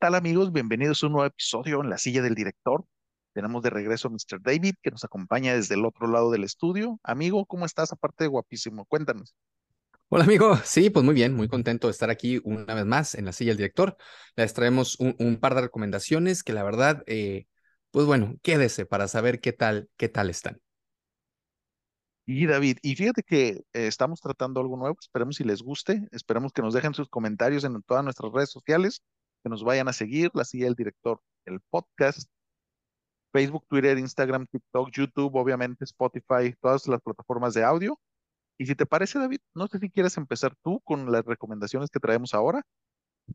Hola, ¿qué tal amigos? Bienvenidos a un nuevo episodio en la silla del director. Tenemos de regreso a Mr. David, que nos acompaña desde el otro lado del estudio. Amigo, ¿cómo estás? Aparte de guapísimo, cuéntanos. Hola amigo, sí, pues muy bien, muy contento de estar aquí una vez más en la silla del director. Les traemos un, un par de recomendaciones que la verdad, eh, pues bueno, quédese para saber qué tal, qué tal están. Y David, y fíjate que eh, estamos tratando algo nuevo, esperemos si les guste, esperemos que nos dejen sus comentarios en todas nuestras redes sociales, nos vayan a seguir, la silla del director, el podcast, Facebook, Twitter, Instagram, TikTok, YouTube, obviamente Spotify, todas las plataformas de audio. Y si te parece, David, no sé si quieres empezar tú con las recomendaciones que traemos ahora.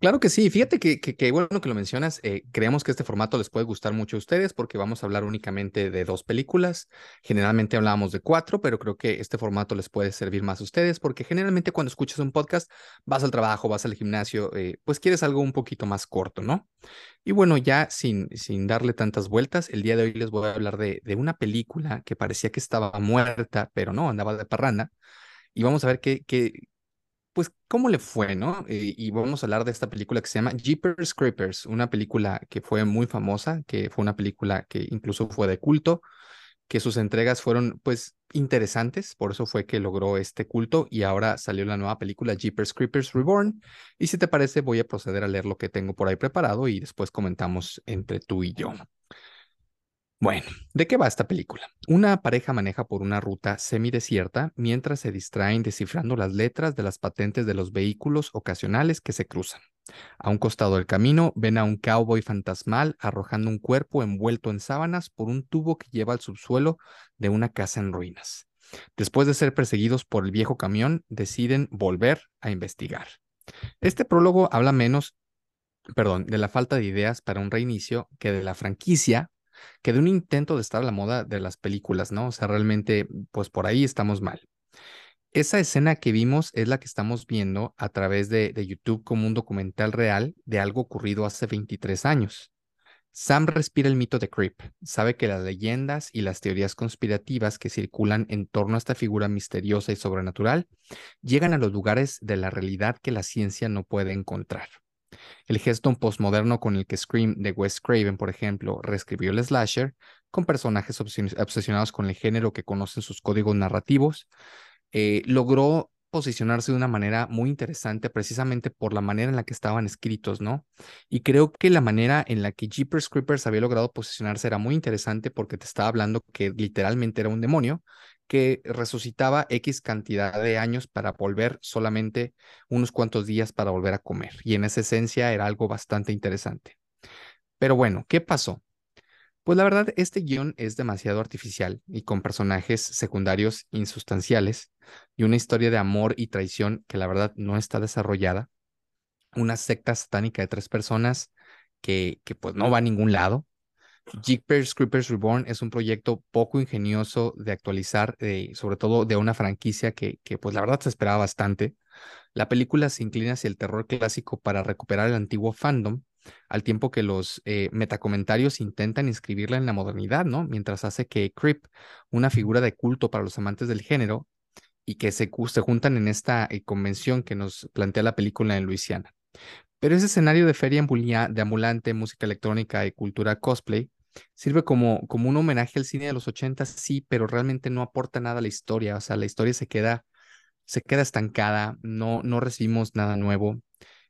Claro que sí, fíjate que, que, bueno que lo mencionas, eh, creemos que este formato les puede gustar mucho a ustedes porque vamos a hablar únicamente de dos películas, generalmente hablábamos de cuatro, pero creo que este formato les puede servir más a ustedes porque generalmente cuando escuchas un podcast vas al trabajo, vas al gimnasio, eh, pues quieres algo un poquito más corto, ¿no? Y bueno, ya sin, sin darle tantas vueltas, el día de hoy les voy a hablar de, de una película que parecía que estaba muerta, pero no, andaba de parranda. Y vamos a ver qué, qué, pues, ¿cómo le fue, no? Eh, y vamos a hablar de esta película que se llama Jeepers Creepers, una película que fue muy famosa, que fue una película que incluso fue de culto, que sus entregas fueron, pues, interesantes, por eso fue que logró este culto y ahora salió la nueva película Jeepers Creepers Reborn. Y si te parece, voy a proceder a leer lo que tengo por ahí preparado y después comentamos entre tú y yo. Bueno, ¿de qué va esta película? Una pareja maneja por una ruta semidesierta mientras se distraen descifrando las letras de las patentes de los vehículos ocasionales que se cruzan. A un costado del camino ven a un cowboy fantasmal arrojando un cuerpo envuelto en sábanas por un tubo que lleva al subsuelo de una casa en ruinas. Después de ser perseguidos por el viejo camión, deciden volver a investigar. Este prólogo habla menos, perdón, de la falta de ideas para un reinicio que de la franquicia que de un intento de estar a la moda de las películas, ¿no? O sea, realmente, pues por ahí estamos mal. Esa escena que vimos es la que estamos viendo a través de, YouTube como un documental real de algo ocurrido hace 23 años. Sam respira el mito de Creep, sabe que las leyendas y las teorías conspirativas que circulan en torno a esta figura misteriosa y sobrenatural llegan a los lugares de la realidad que la ciencia no puede encontrar. El gesto postmoderno con el que Scream de Wes Craven, por ejemplo, reescribió el slasher, con personajes obsesionados con el género que conocen sus códigos narrativos, eh, logró posicionarse de una manera muy interesante precisamente por la manera en la que estaban escritos, ¿no? Y creo que la manera en la que Jeepers Creepers había logrado posicionarse era muy interesante porque te estaba hablando que literalmente era un demonio que resucitaba X cantidad de años para volver solamente unos cuantos días para volver a comer. Y en esa esencia era algo bastante interesante. Pero bueno, ¿qué pasó? Pues la verdad, este guion es demasiado artificial y con personajes secundarios insustanciales y una historia de amor y traición que la verdad no está desarrollada. Una secta satánica de tres personas que, que pues no va a ningún lado Jeepers Creepers Reborn es un proyecto poco ingenioso de actualizar, eh, sobre todo de una franquicia que, que, pues la verdad se esperaba bastante. La película se inclina hacia el terror clásico para recuperar el antiguo fandom, al tiempo que los eh, metacomentarios intentan inscribirla en la modernidad, ¿no? Mientras hace que Creep, una figura de culto para los amantes del género, y que se, se juntan en esta eh, convención que nos plantea la película en Luisiana. Pero ese escenario de feria de ambulante, música electrónica y cultura cosplay sirve como, como un homenaje al cine de los 80, sí, pero realmente no aporta nada a la historia. O sea, la historia se queda, se queda estancada, no, no recibimos nada nuevo.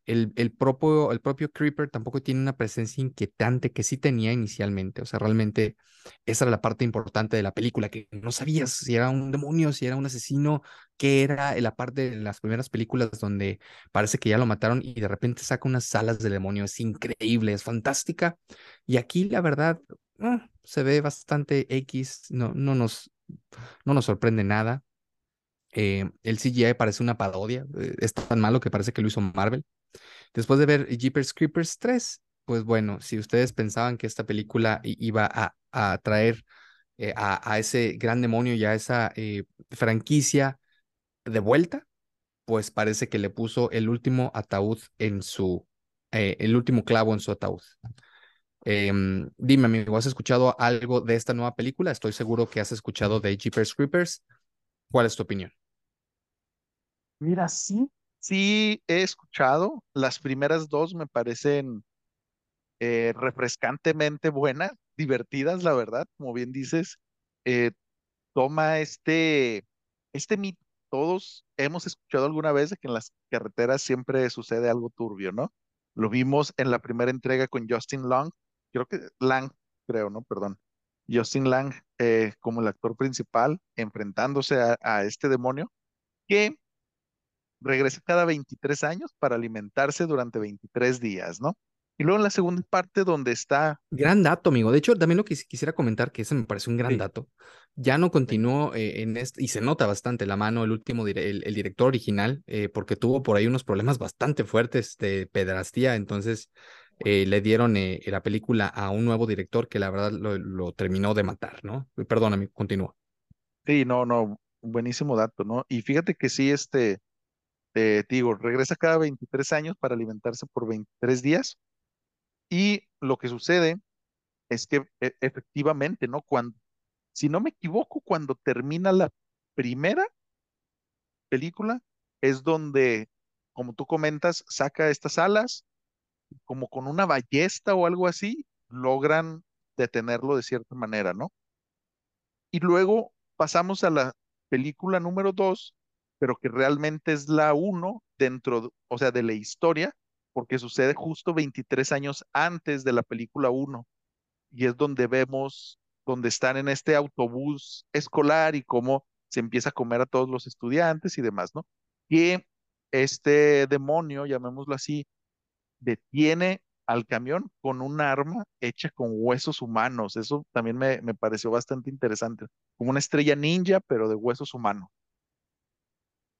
El, el, propio, el propio Creeper tampoco tiene una presencia inquietante que sí tenía inicialmente. O sea, realmente esa era la parte importante de la película, que no sabías si era un demonio, si era un asesino, qué era la parte de las primeras películas donde parece que ya lo mataron y de repente saca unas alas del demonio. Es increíble, es fantástica. Y aquí la verdad ah, se ve bastante X, no, no, nos, no nos sorprende nada. Eh, el CGI parece una parodia, eh, es tan malo que parece que lo hizo Marvel. Después de ver Jeepers Creepers 3, pues bueno, si ustedes pensaban que esta película iba a, traer eh, a, ese gran demonio y a esa franquicia de vuelta, pues parece que le puso el último ataúd en su, el último clavo en su ataúd. Em, dime, amigo, ¿has escuchado algo de esta nueva película? Estoy seguro que has escuchado de Jeepers Creepers. ¿Cuál es tu opinión? Mira, sí, sí he escuchado. Las primeras dos me parecen eh, refrescantemente buenas, divertidas, la verdad, como bien dices, eh, toma este, este mito. Todos hemos escuchado alguna vez que en las carreteras siempre sucede algo turbio, ¿no? Lo vimos en la primera entrega con Justin Long, creo que Lang, creo, ¿no? Perdón. Justin Lang eh, como el actor principal, enfrentándose a, a este demonio, que regresa cada 23 años para alimentarse durante 23 días, ¿no? Y luego en la segunda parte donde está... Gran dato, amigo. De hecho, también lo que quisiera comentar, que ese me parece un gran Sí, dato, ya no continuó eh, en este, y se nota bastante la mano el último, dire- el, el director original, eh, porque tuvo por ahí unos problemas bastante fuertes de pedrastía, entonces eh, le dieron eh, la película a un nuevo director que la verdad lo, lo terminó de matar, ¿no? Perdóname, continúa. sí, no, no, buenísimo dato, ¿no? Y fíjate que sí, este, eh, digo, regresa cada 23 años para alimentarse por 23 días y lo que sucede es que e- efectivamente, ¿no? Cuando, si no me equivoco, cuando termina la primera película, es donde, como tú comentas, saca estas alas, como con una ballesta o algo así, logran detenerlo de cierta manera, ¿no? Y luego pasamos a la película número dos, pero que realmente es la uno dentro, de- o sea, de la historia, porque sucede justo 23 años antes de la película uno y es donde vemos, donde están en este autobús escolar y cómo se empieza a comer a todos los estudiantes y demás, ¿no? Que este demonio, llamémoslo así, detiene al camión con un arma hecha con huesos humanos. Eso también me, me pareció bastante interesante, como una estrella ninja, pero de huesos humanos.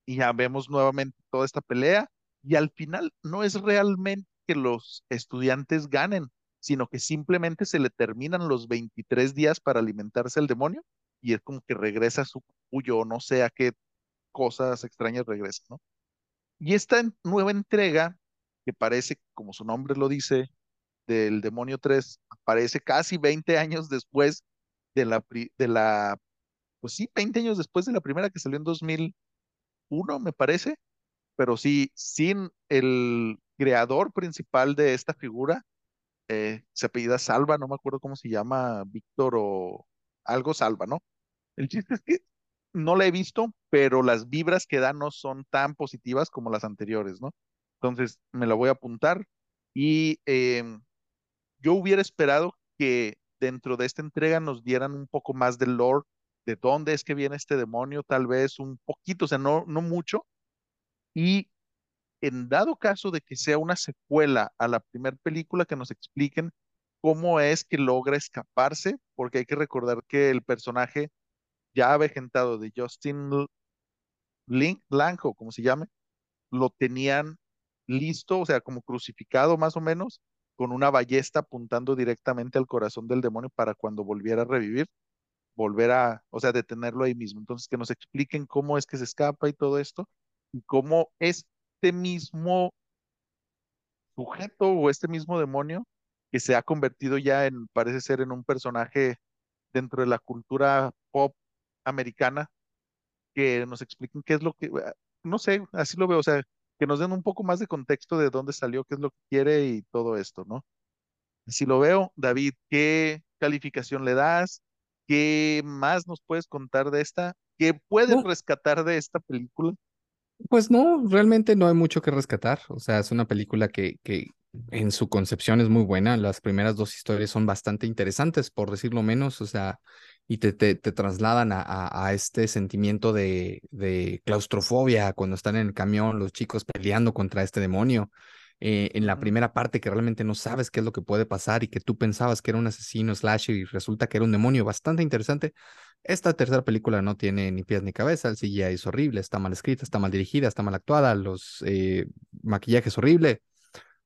Y ya vemos nuevamente toda esta pelea y al final no es realmente que los estudiantes ganen, sino que simplemente se le terminan los 23 días para alimentarse el demonio y es como que regresa su capullo o no sé a qué cosas extrañas regresa, ¿no? Y esta nueva entrega, que parece, como su nombre lo dice, del Demonio 3, aparece casi 20 años después de la, de la, pues sí, 20 años después de la primera que salió en 2001, me parece, pero sí, sin el creador principal de esta figura, eh, se apellida Salva, no me acuerdo cómo se llama, Víctor o algo Salva, ¿no? El chiste es que no la he visto, pero las vibras que da no son tan positivas como las anteriores, ¿no? Entonces me la voy a apuntar y em, yo hubiera esperado que dentro de esta entrega nos dieran un poco más del lore, de dónde es que viene este demonio, tal vez un poquito, o sea, no, no mucho, y en dado caso de que sea una secuela a la primera película, que nos expliquen cómo es que logra escaparse, porque hay que recordar que el personaje ya avejentado de Justin Link, Lang, o como se llame, lo tenían listo, o sea, como crucificado más o menos, con una ballesta apuntando directamente al corazón del demonio para cuando volviera a revivir, volver a, o sea, detenerlo ahí mismo. Entonces, que nos expliquen cómo es que se escapa y todo esto, y cómo este mismo sujeto o este mismo demonio que se ha convertido ya en, parece ser en un personaje dentro de la cultura pop americana, que nos expliquen qué es lo que, ah, no sé, así lo veo, o sea, que nos den un poco más de contexto de dónde salió, qué es lo que quiere y todo esto, ¿no? Así lo veo, David, ¿qué calificación le das? ¿Qué más nos puedes contar de esta? ¿Qué puedes No, rescatar de esta película? Pues no, realmente no hay mucho que rescatar. O sea, es una película que, que en su concepción es muy buena. Las primeras dos historias son bastante interesantes, por decirlo menos. O sea, y te, te, te trasladan a, a, a este sentimiento de, de claustrofobia cuando están en el camión, los chicos peleando contra este demonio. Eh, en la primera parte que realmente no sabes qué es lo que puede pasar y que tú pensabas que era un asesino slasher y resulta que era un demonio bastante interesante. Esta tercera película no tiene ni pies ni cabeza, el CGI es horrible, está mal escrita, está mal dirigida, está mal actuada, los eh, maquillajes horrible.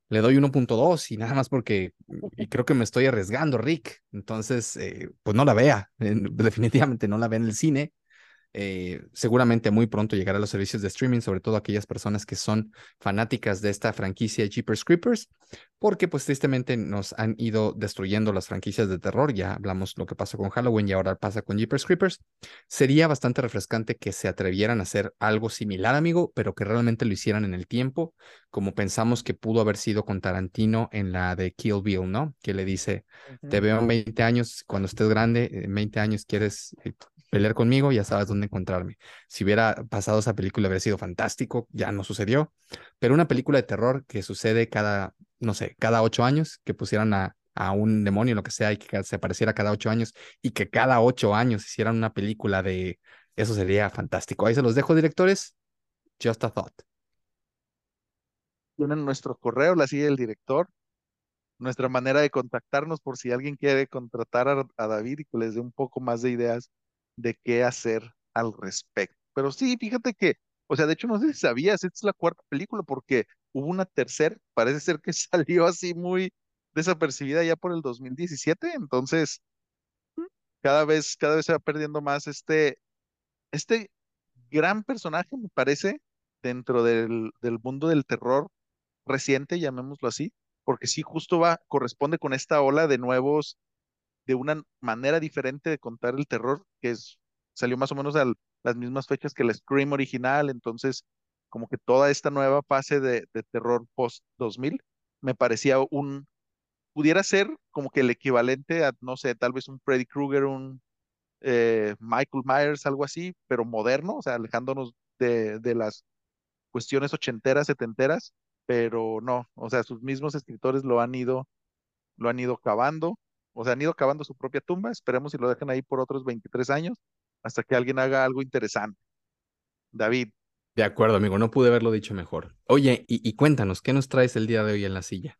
Le doy 1.2 y nada más porque, y creo que me estoy arriesgando, Rick. Entonces, eh, pues no la vea, definitivamente no la vea en el cine. Eh, seguramente muy pronto llegará a los servicios de streaming, sobre todo aquellas personas que son fanáticas de esta franquicia Jeepers Creepers, porque pues tristemente nos han ido destruyendo las franquicias de terror. Ya hablamos lo que pasó con Halloween y ahora pasa con Jeepers Creepers. Sería bastante refrescante que se atrevieran a hacer algo similar, amigo, pero que realmente lo hicieran en el tiempo, como pensamos que pudo haber sido con Tarantino en la de Kill Bill, ¿no? Que le dice, te veo en 20 años, cuando estés grande, en 20 años quieres eh, pelear conmigo, ya sabes dónde encontrarme. Si hubiera pasado esa película, habría sido fantástico, ya no sucedió, pero una película de terror que sucede cada, no sé, cada ocho años, que pusieran a, a un demonio, lo que sea, y que se apareciera cada ocho años, y que cada ocho años hicieran una película de, eso sería fantástico. Ahí se los dejo, directores. Just a thought. Tienen nuestro correo, la sigue el director, nuestra manera de contactarnos por si alguien quiere contratar a, a David y que les dé un poco más de ideas de qué hacer al respecto. Pero sí, fíjate que, o sea, de hecho no sé si sabías, esta es la cuarta película porque hubo una tercera, parece ser que salió así muy desapercibida ya por el 2017, entonces cada vez, cada vez se va perdiendo más este, este gran personaje, me parece, dentro del, del mundo del terror reciente, llamémoslo así, porque sí justo va, corresponde con esta ola de nuevos de una manera diferente de contar el terror, que es, salió más o menos a las mismas fechas que el Scream original, entonces como que toda esta nueva fase de, de terror post 2000 me parecía un, pudiera ser como que el equivalente a, no sé, tal vez un Freddy Krueger, un eh, Michael Myers, algo así, pero moderno, o sea, alejándonos de, de las cuestiones ochenteras, setenteras, pero no, o sea, sus mismos escritores lo han ido, lo han ido cavando o sea, han ido cavando su propia tumba. Esperemos si lo dejan ahí por otros 23 años hasta que alguien haga algo interesante. David. De acuerdo, amigo, no pude haberlo dicho mejor. Oye, y, y cuéntanos, ¿qué nos traes el día de hoy en la silla?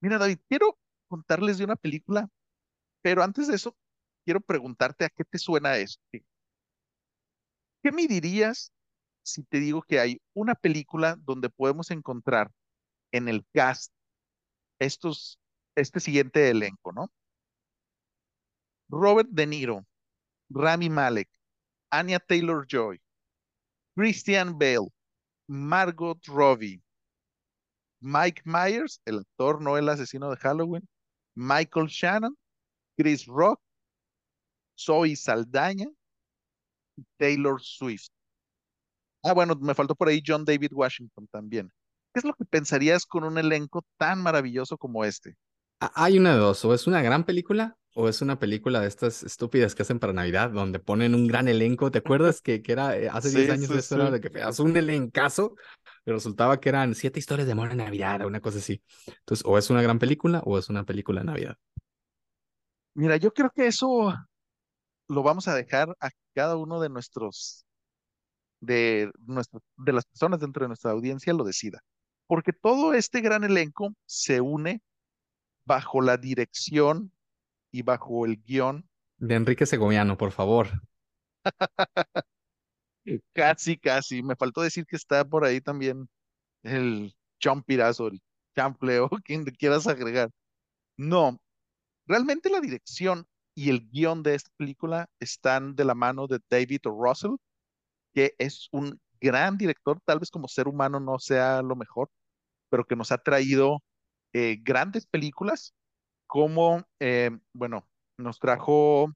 Mira, David, quiero contarles de una película, pero antes de eso, quiero preguntarte a qué te suena esto. ¿Qué me dirías si te digo que hay una película donde podemos encontrar en el cast estos, este siguiente elenco, ¿no? Robert De Niro, Rami Malek, Anya Taylor Joy, Christian Bale, Margot Robbie, Mike Myers, el actor, no el asesino de Halloween, Michael Shannon, Chris Rock, Zoe Saldaña, Taylor Swift. Ah, bueno, me faltó por ahí John David Washington también. ¿Qué es lo que pensarías con un elenco tan maravilloso como este? Hay una de dos, o es una gran película o es una película de estas estúpidas que hacen para Navidad, donde ponen un gran elenco. ¿Te acuerdas que, que era eh, hace 10 años eso era de que haces un elencazo? Pero resultaba que eran siete historias de amor en Navidad o una cosa así. Entonces, o es una gran película o es una película de Navidad. Mira, yo creo que eso lo vamos a dejar a cada uno de nuestros, de, nuestro, de las personas dentro de nuestra audiencia lo decida. Porque todo este gran elenco se une bajo la dirección y bajo el guion. De Enrique Segoviano, por favor. casi, casi. Me faltó decir que está por ahí también el Chompirazo, el Champleo, quien quieras agregar. No, realmente la dirección y el guion de esta película están de la mano de David o. Russell, que es un gran director, tal vez como ser humano no sea lo mejor, pero que nos ha traído eh, grandes películas como, eh, bueno, nos trajo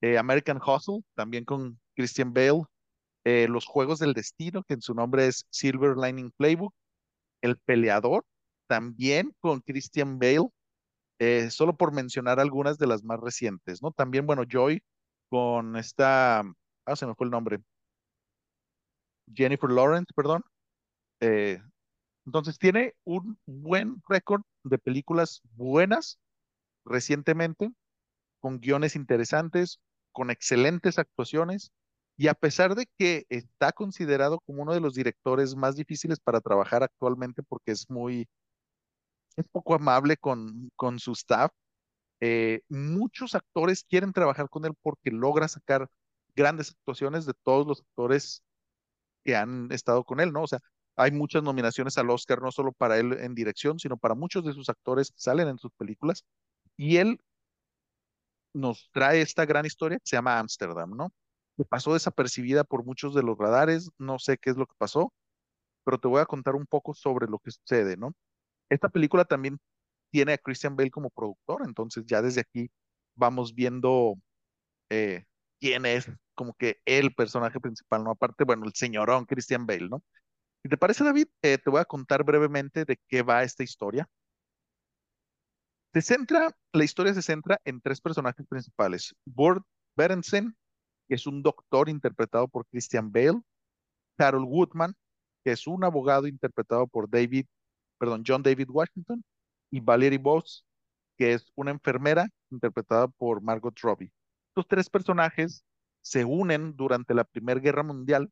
eh, American Hustle, también con Christian Bale, eh, Los Juegos del Destino, que en su nombre es Silver Lining Playbook, El Peleador, también con Christian Bale, solo por mencionar algunas de las más recientes, ¿no? También, bueno, Joy con esta, ah, se me fue el nombre, Jennifer Lawrence, perdón. entonces tiene un buen récord de películas buenas recientemente, con guiones interesantes, con excelentes actuaciones, y a pesar de que está considerado como uno de los directores más difíciles para trabajar actualmente porque es muy, es poco amable con, con su staff, eh, muchos actores quieren trabajar con él porque logra sacar grandes actuaciones de todos los actores que han estado con él, ¿no? O sea, hay muchas nominaciones al Oscar, no solo para él en dirección, sino para muchos de sus actores que salen en sus películas. Y él nos trae esta gran historia se llama Ámsterdam, ¿no? que pasó desapercibida por muchos de los radares, no sé qué es lo que pasó, pero te voy a contar un poco sobre lo que sucede, ¿no? Esta película también tiene a Christian Bale como productor, entonces ya desde aquí vamos viendo eh, quién es como que el personaje principal, ¿no? Aparte, bueno, el señorón Christian Bale, ¿no? Si te parece, David, eh, te voy a contar brevemente de qué va esta historia. Se centra, la historia se centra en tres personajes principales. Burt Berensen, que es un doctor interpretado por Christian Bale, Carol Woodman, que es un abogado interpretado por David, perdón, John David Washington, y Valerie Boss, que es una enfermera interpretada por Margot Robbie. Estos tres personajes se unen durante la Primera Guerra Mundial,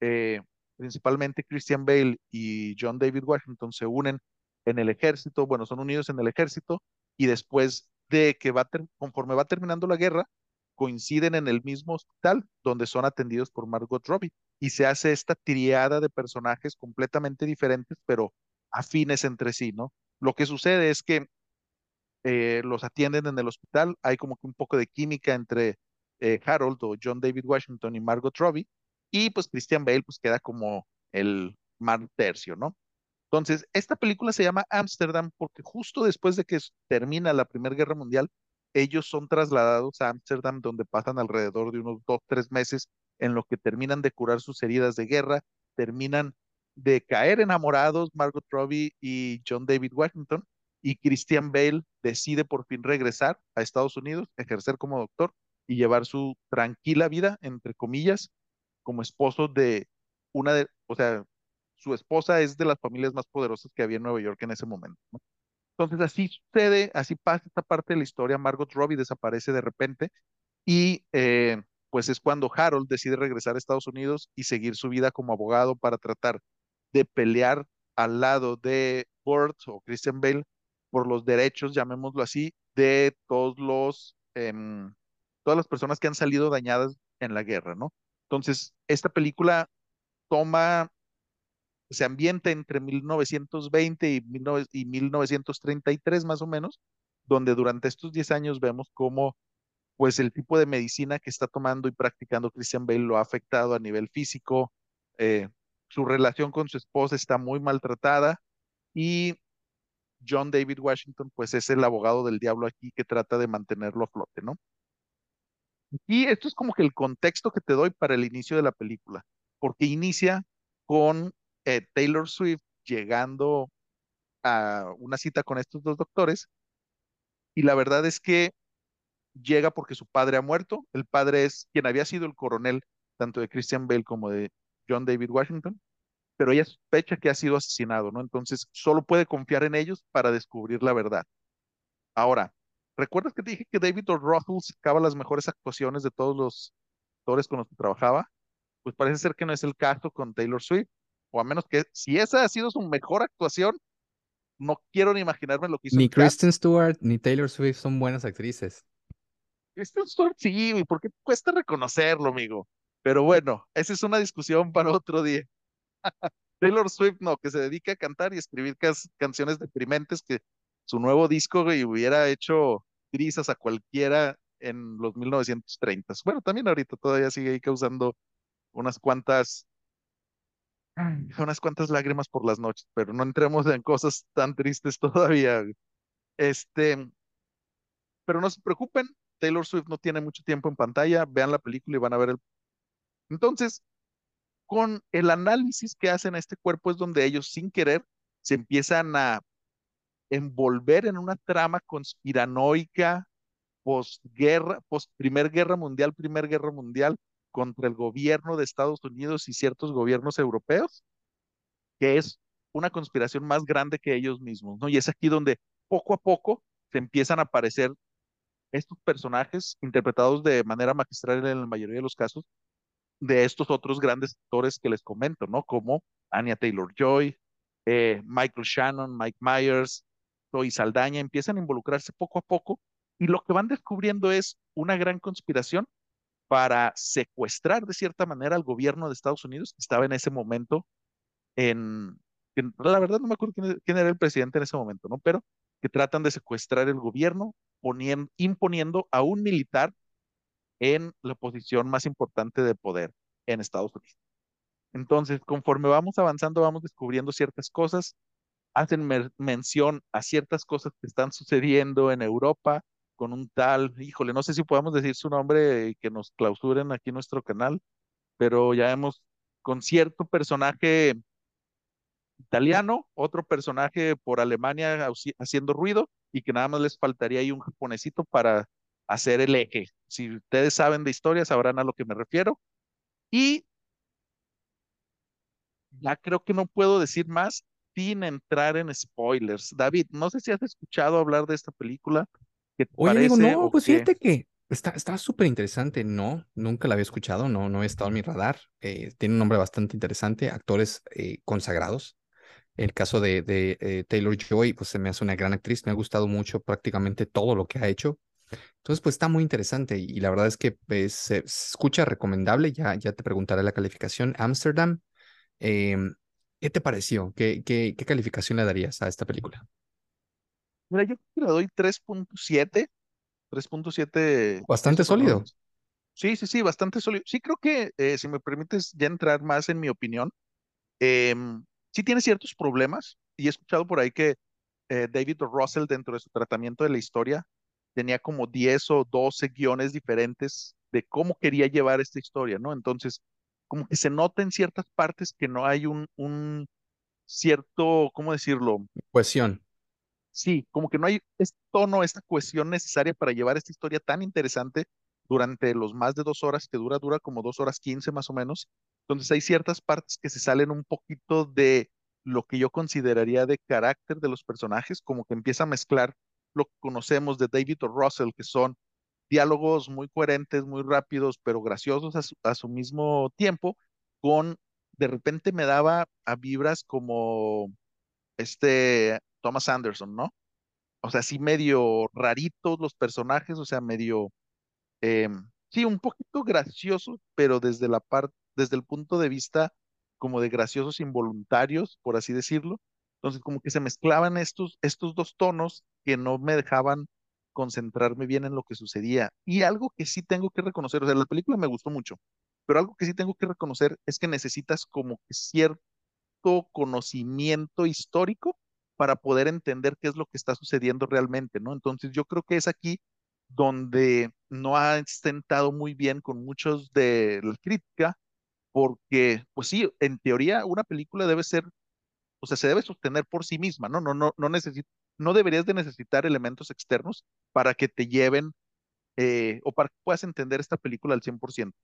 eh, principalmente Christian Bale y John David Washington se unen en el ejército, bueno, son unidos en el ejército y después de que va, conforme va terminando la guerra, coinciden en el mismo hospital donde son atendidos por Margot Robbie y se hace esta triada de personajes completamente diferentes, pero afines entre sí, ¿no? Lo que sucede es que eh, los atienden en el hospital, hay como que un poco de química entre eh, Harold o John David Washington y Margot Robbie, y pues Christian Bale pues queda como el mar tercio, ¿no? Entonces, esta película se llama Amsterdam porque justo después de que termina la Primera Guerra Mundial, ellos son trasladados a Ámsterdam, donde pasan alrededor de unos dos, tres meses en lo que terminan de curar sus heridas de guerra, terminan de caer enamorados Margot Robbie y John David Washington, y Christian Bale decide por fin regresar a Estados Unidos, ejercer como doctor y llevar su tranquila vida, entre comillas, como esposo de una de, o sea, su esposa es de las familias más poderosas que había en Nueva York en ese momento. Entonces así sucede, así pasa esta parte de la historia. Margot Robbie desaparece de repente y eh, pues es cuando Harold decide regresar a Estados Unidos y seguir su vida como abogado para tratar de pelear al lado de Burt o Christian Bale por los derechos, llamémoslo así, de todos los, em, todas las personas que han salido dañadas en la guerra, ¿no? Entonces, esta película toma se ambienta entre 1920 y, 1933 más o menos, donde durante estos 10 años vemos cómo pues el tipo de medicina que está tomando y practicando Christian Bale lo ha afectado a nivel físico, eh, su relación con su esposa está muy maltratada y John David Washington pues es el abogado del diablo aquí que trata de mantenerlo a flote, ¿no? Y esto es como que el contexto que te doy para el inicio de la película, porque inicia con eh, Taylor Swift llegando a una cita con estos dos doctores y la verdad es que llega porque su padre ha muerto. El padre es quien había sido el coronel tanto de Christian Bale como de John David Washington, pero ella sospecha que ha sido asesinado, ¿no? Entonces solo puede confiar en ellos para descubrir la verdad. Ahora, ¿recuerdas que te dije que David O. Russell sacaba las mejores actuaciones de todos los actores con los que trabajaba? Pues parece ser que no es el caso con Taylor Swift o a menos que si esa ha sido su mejor actuación, no quiero ni imaginarme lo que hizo. Ni Kristen Stewart ni Taylor Swift son buenas actrices. Kristen Stewart sí, porque cuesta reconocerlo, amigo. Pero bueno, esa es una discusión para otro día. Taylor Swift no, que se dedica a cantar y escribir canciones deprimentes que su nuevo disco y hubiera hecho trizas a cualquiera en los 1930. Bueno, también ahorita todavía sigue ahí causando unas cuantas unas cuantas lágrimas por las noches, pero no entremos en cosas tan tristes todavía. Este, pero no se preocupen, Taylor Swift no tiene mucho tiempo en pantalla, vean la película y van a ver el... Entonces, con el análisis que hacen a este cuerpo es donde ellos sin querer se empiezan a envolver en una trama conspiranoica postguerra, post Primer Guerra Mundial, Primer Guerra Mundial, contra el gobierno de Estados Unidos y ciertos gobiernos europeos, que es una conspiración más grande que ellos mismos, ¿no? Y es aquí donde poco a poco se empiezan a aparecer estos personajes interpretados de manera magistral en la mayoría de los casos de estos otros grandes actores que les comento, ¿no? Como Anya Taylor-Joy, eh, Michael Shannon, Mike Myers, Zoe Saldaña, empiezan a involucrarse poco a poco y lo que van descubriendo es una gran conspiración para secuestrar de cierta manera al gobierno de Estados Unidos, que estaba en ese momento en, la verdad no me acuerdo quién, era el presidente en ese momento, ¿no? Pero que tratan de secuestrar el gobierno poniendo, imponiendo a un militar en la posición más importante de poder en Estados Unidos. Entonces, conforme vamos avanzando, vamos descubriendo ciertas cosas, hacen mención a ciertas cosas que están sucediendo en Europa con un tal, híjole, no sé si podemos decir su nombre y que nos clausuren aquí nuestro canal, pero ya hemos con cierto personaje italiano, otro personaje por Alemania haciendo ruido y que nada más les faltaría ahí un japonesito para hacer el eje. Si ustedes saben de historia, sabrán a lo que me refiero. Y ya creo que no puedo decir más sin entrar en spoilers. David, no sé si has escuchado hablar de esta película. ¿Qué te Oye, digo, parece no, o pues qué? fíjate que está, está súper interesante. No, nunca la había escuchado, no, no he estado en mi radar. Eh, tiene un nombre bastante interesante, actores eh, consagrados. El caso de, de eh, Taylor Joy, pues se me hace una gran actriz, me ha gustado mucho prácticamente todo lo que ha hecho. Entonces, pues está muy interesante y, la verdad es que pues, se, se escucha recomendable, ya, ya te preguntaré la calificación. Amsterdam, em, ¿qué te pareció? ¿Qué, qué, qué calificación le darías a esta película? Mira, yo creo que le doy 3.7, 3.7 Bastante Nolan. sólido. Sí, sí, sí, bastante sólido. Sí, creo que eh, si me permites ya entrar más en mi opinión, em, sí tiene ciertos problemas y he escuchado por ahí que eh, David. Russell dentro de su tratamiento de la historia tenía como 10 o 12 guiones diferentes de cómo quería llevar esta historia, ¿no? Entonces, como que se nota en ciertas partes que no hay un, un cierto, ¿cómo decirlo? Cohesión. Sí, como que no hay este tono, esta cohesión necesaria para llevar esta historia tan interesante durante los más de dos horas que dura, dura como dos horas quince más o menos. Entonces hay ciertas partes que se salen un poquito de lo que yo consideraría de carácter de los personajes, como que empieza a mezclar lo que conocemos de David o Russell, que son diálogos muy coherentes, muy rápidos, pero graciosos a su, a su mismo tiempo, con de repente me daba a vibras como este Thomas Anderson, ¿no? O sea, sí medio raritos los personajes, o sea, medio, eh, sí, un poquito graciosos, pero desde la parte, desde el punto de vista como de graciosos involuntarios, por así decirlo. Entonces, como que se mezclaban estos, estos dos tonos que no me dejaban concentrarme bien en lo que sucedía. Y algo que sí tengo que reconocer, o sea, la película me gustó mucho, pero algo que sí tengo que reconocer es que necesitas como que cierto conocimiento histórico para poder entender qué es lo que está sucediendo realmente, ¿no? Entonces yo creo que es aquí donde no ha sentado muy bien con muchos de la crítica, porque, pues sí, en teoría una película debe ser, o sea, se debe sostener por sí misma, ¿no? No, no, no necesita, no deberías de necesitar elementos externos para que te lleven eh, o para que puedas entender esta película al 100%.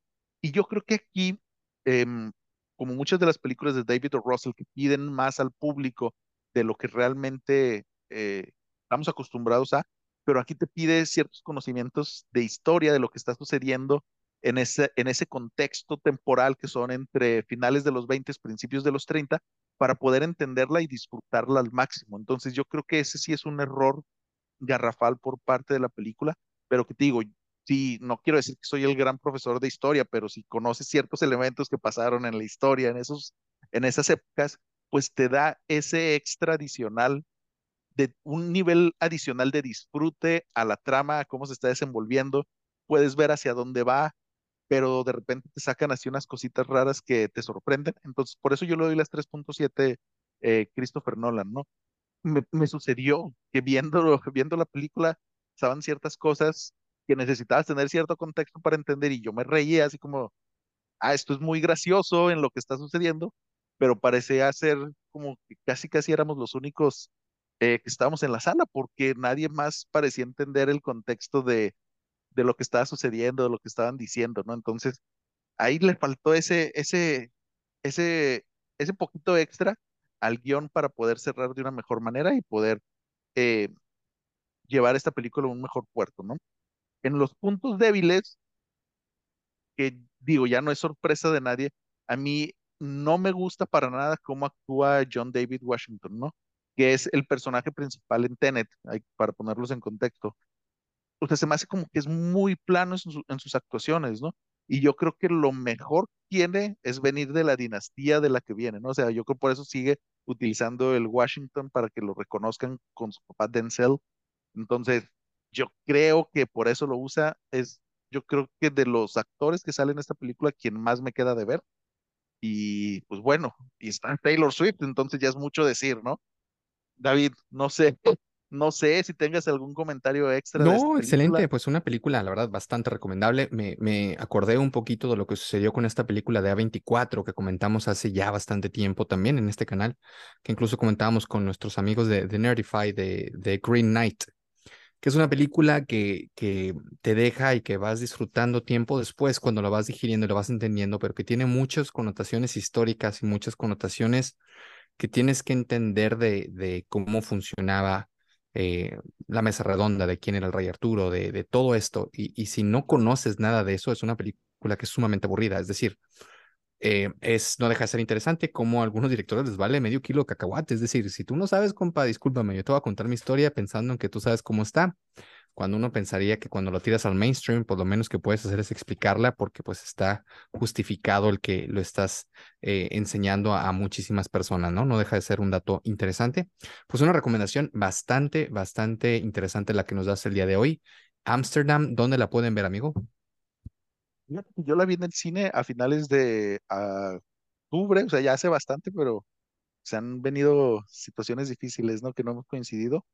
Y yo creo que aquí, em, como muchas de las películas de David o. Russell que piden más al público de lo que realmente eh, estamos acostumbrados a, pero aquí te pide ciertos conocimientos de historia, de lo que está sucediendo en ese, en ese contexto temporal que son entre finales de los 20, principios de los 30, para poder entenderla y disfrutarla al máximo. Entonces yo creo que ese sí es un error garrafal por parte de la película, pero que te digo, sí, no quiero decir que soy el gran profesor de historia, pero si conoces ciertos elementos que pasaron en la historia, en esos, en esas épocas, pues te da ese extra adicional de un nivel adicional de disfrute a la trama, a cómo se está desenvolviendo, puedes ver hacia dónde va, pero de repente te sacan así unas cositas raras que te sorprenden. Entonces, por eso yo le doy las 3.7 eh, Christopher Nolan, ¿no? Me, me, sucedió que viendo, viendo la película, estaban ciertas cosas que necesitabas tener cierto contexto para entender y yo me reía así como, ah, esto es muy gracioso en lo que está sucediendo, pero parecía ser como que casi casi éramos los únicos eh, que estábamos en la sala porque nadie más parecía entender el contexto de, de lo que estaba sucediendo, de lo que estaban diciendo, ¿no? Entonces, ahí le faltó ese, ese, ese, ese poquito extra al guion para poder cerrar de una mejor manera y poder eh, llevar esta película a un mejor puerto, ¿no? En los puntos débiles, que digo, ya no es sorpresa de nadie, a mí no me gusta para nada cómo actúa John David Washington, ¿no? Que es el personaje principal en Tenet, para ponerlos en contexto. O sea, se me hace como que es muy plano en, su, en sus actuaciones, ¿no? Y yo creo que lo mejor tiene es venir de la dinastía de la que viene, ¿no? O sea, yo creo por eso sigue utilizando el Washington para que lo reconozcan con su papá Denzel. Entonces, yo creo que por eso lo usa. Es, yo creo que de los actores que salen en esta película, quien más me queda de ver. Y pues bueno, y está Taylor Swift, entonces ya es mucho decir, ¿no? David, no sé, no sé si tengas algún comentario extra No, excelente. Pues una película, la verdad, bastante recomendable. Me, me acordé un poquito de lo que sucedió con esta película de A24 que comentamos hace ya bastante tiempo también en este canal, que incluso comentábamos con nuestros amigos de, de Nerdify de, de Green Knight, que es una película que, que te deja y que vas disfrutando tiempo después cuando la vas digiriendo y lo vas entendiendo, pero que tiene muchas connotaciones históricas y muchas connotaciones que tienes que entender de, de cómo funcionaba eh, la mesa redonda, de quién era el rey Arturo, de, de todo esto. Y, y, si no conoces nada de eso, es una película que es sumamente aburrida. Es decir, eh, es, no deja de ser interesante como a algunos directores les vale medio kilo de cacahuate. Es decir, si tú no sabes, compa, discúlpame, yo te voy a contar mi historia pensando en que tú sabes cómo está cuando uno pensaría que cuando lo tiras al mainstream, pues lo menos que puedes hacer es explicarla porque pues está justificado el que lo estás eh, enseñando a, a, muchísimas personas, ¿no? No deja de ser un dato interesante. Pues una recomendación bastante, bastante interesante la que nos das el día de hoy. Amsterdam, ¿dónde la pueden ver, amigo? Yo la vi en el cine a finales de octubre, o sea, ya hace bastante, pero se han venido situaciones difíciles, ¿no? Que no hemos coincidido.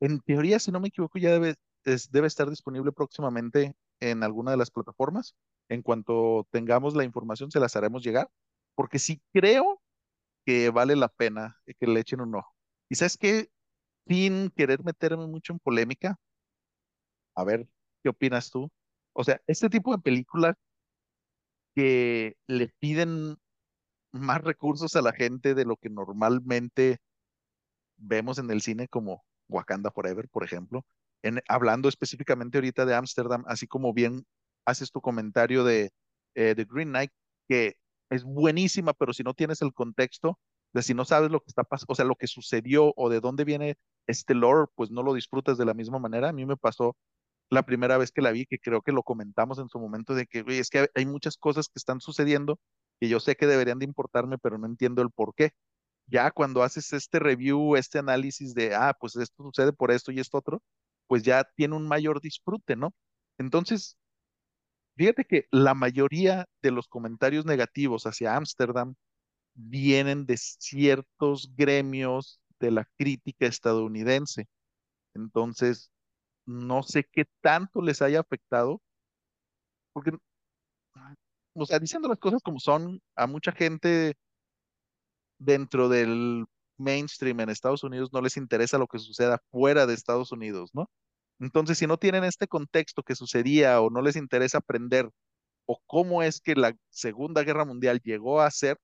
En teoría, si no me equivoco, ya debe, es, debe estar disponible próximamente en alguna de las plataformas. En cuanto tengamos la información, se las haremos llegar, porque sí creo que vale la pena que le echen un ojo. Y sabes que, sin querer meterme mucho en polémica, a ver, ¿qué opinas tú? O sea, este tipo de películas que le piden más recursos a la gente de lo que normalmente vemos en el cine como Wakanda Forever, por ejemplo, hablando específicamente ahorita de Ámsterdam, así como bien haces tu comentario de, eh, de Green Knight, que es buenísima, pero si no tienes el contexto, de si no sabes lo que está pasando, o sea, lo que sucedió o de dónde viene este lore, pues no lo disfrutas de la misma manera. A mí me pasó la primera vez que la vi, que creo que lo comentamos en su momento, de que, es que hay muchas cosas que están sucediendo que yo sé que deberían de importarme, pero no entiendo el por qué ya cuando haces este review, este análisis de, ah, pues esto sucede por esto y esto otro, pues ya tiene un mayor disfrute, ¿no? Entonces, fíjate que la mayoría de los comentarios negativos hacia Ámsterdam vienen de ciertos gremios de la crítica estadounidense. Entonces, no sé qué tanto les haya afectado, porque, o sea, diciendo las cosas como son, a mucha gente dentro del mainstream en Estados Unidos no les interesa lo que suceda fuera de Estados Unidos, ¿no? Entonces, si no tienen este contexto que sucedía o no les interesa aprender o cómo es que la Segunda Guerra Mundial llegó a ser,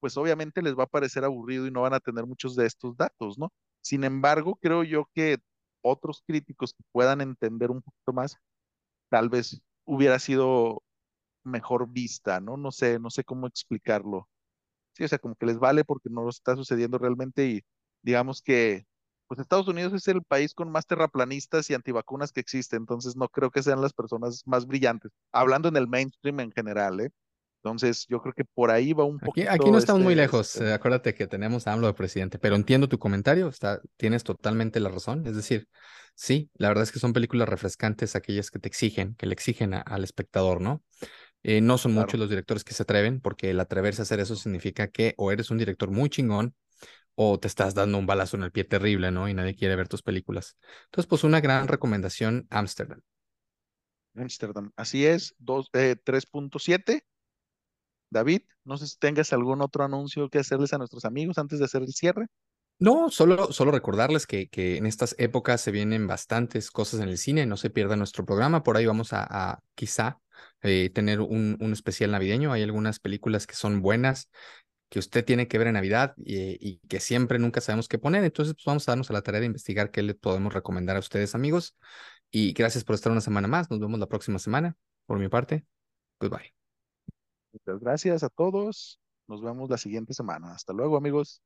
pues obviamente les va a parecer aburrido y no van a tener muchos de estos datos, ¿no? Sin embargo, creo yo que otros críticos que puedan entender un poquito más, tal vez hubiera sido mejor vista, ¿no? No sé, no sé cómo explicarlo. Sí, o sea, como que les vale porque no está sucediendo realmente y digamos que, pues Estados Unidos es el país con más terraplanistas y antivacunas que existe, entonces no creo que sean las personas más brillantes, hablando en el mainstream en general, ¿eh? Entonces, yo creo que por ahí va un aquí, poquito. Aquí no estamos este, muy lejos. Este... acuérdate que tenemos a AMLO de presidente, pero entiendo tu comentario. Está, tienes totalmente la razón. Es decir, sí, la verdad es que son películas refrescantes, aquellas que te exigen, que le exigen a, al espectador, ¿no? Eh, no son claro. muchos los directores que se atreven, porque el atreverse a hacer eso significa que o eres un director muy chingón o te estás dando un balazo en el pie terrible, ¿no? Y nadie quiere ver tus películas. Entonces, pues una gran recomendación, Amsterdam. Amsterdam, así es, eh, 3.7. David, no sé si tengas algún otro anuncio que hacerles a nuestros amigos antes de hacer el cierre. No, solo, solo recordarles que, que, en estas épocas se vienen bastantes cosas en el cine, no se pierda nuestro programa, por ahí vamos a, quizá eh, tener un, un, especial navideño, hay algunas películas que son buenas, que usted tiene que ver en Navidad y, y, que siempre nunca sabemos qué poner, entonces pues vamos a darnos a la tarea de investigar qué le podemos recomendar a ustedes amigos y gracias por estar una semana más, nos vemos la próxima semana, por mi parte, goodbye. Muchas gracias a todos. Nos vemos la siguiente semana. Hasta luego, amigos.